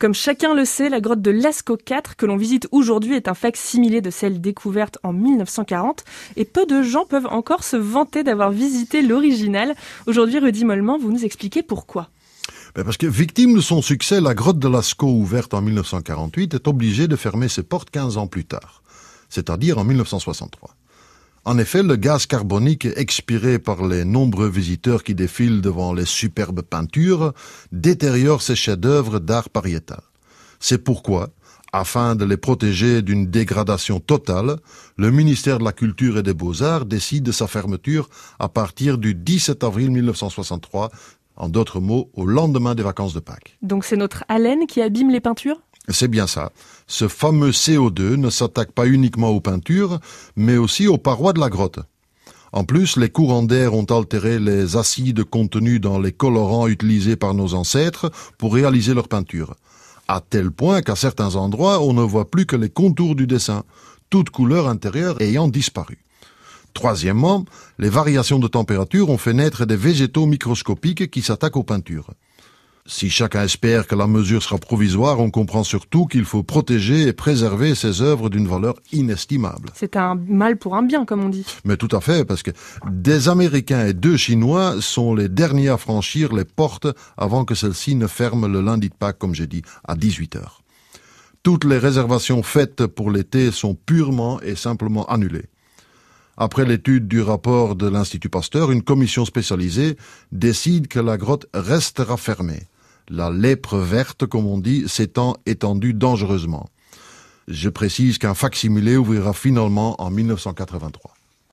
Comme chacun le sait, la grotte de Lascaux 4 que l'on visite aujourd'hui est un fac-similé de celle découverte en 1940 et peu de gens peuvent encore se vanter d'avoir visité l'original. Aujourd'hui, Rudy Mollement, vous nous expliquez pourquoi. Ben parce que victime de son succès, la grotte de Lascaux ouverte en 1948 est obligée de fermer ses portes 15 ans plus tard, c'est-à-dire en 1963. En effet, le gaz carbonique expiré par les nombreux visiteurs qui défilent devant les superbes peintures détériore ces chefs-d'œuvre d'art pariétal. C'est pourquoi, afin de les protéger d'une dégradation totale, le ministère de la Culture et des Beaux-Arts décide de sa fermeture à partir du 17 avril 1963, en d'autres mots, au lendemain des vacances de Pâques. Donc c'est notre haleine qui abîme les peintures? C'est bien ça. Ce fameux CO2 ne s'attaque pas uniquement aux peintures, mais aussi aux parois de la grotte. En plus, les courants d'air ont altéré les acides contenus dans les colorants utilisés par nos ancêtres pour réaliser leur peinture. À tel point qu'à certains endroits, on ne voit plus que les contours du dessin, toute couleur intérieure ayant disparu. Troisièmement, les variations de température ont fait naître des végétaux microscopiques qui s'attaquent aux peintures. Si chacun espère que la mesure sera provisoire, on comprend surtout qu'il faut protéger et préserver ces œuvres d'une valeur inestimable. C'est un mal pour un bien, comme on dit. Mais tout à fait, parce que des Américains et deux Chinois sont les derniers à franchir les portes avant que celles-ci ne ferment le lundi de Pâques, comme j'ai dit, à 18 heures. Toutes les réservations faites pour l'été sont purement et simplement annulées. Après l'étude du rapport de l'Institut Pasteur, une commission spécialisée décide que la grotte restera fermée la lèpre verte, comme on dit, s'étant étendue dangereusement. Je précise qu'un facsimilé ouvrira finalement en 1983.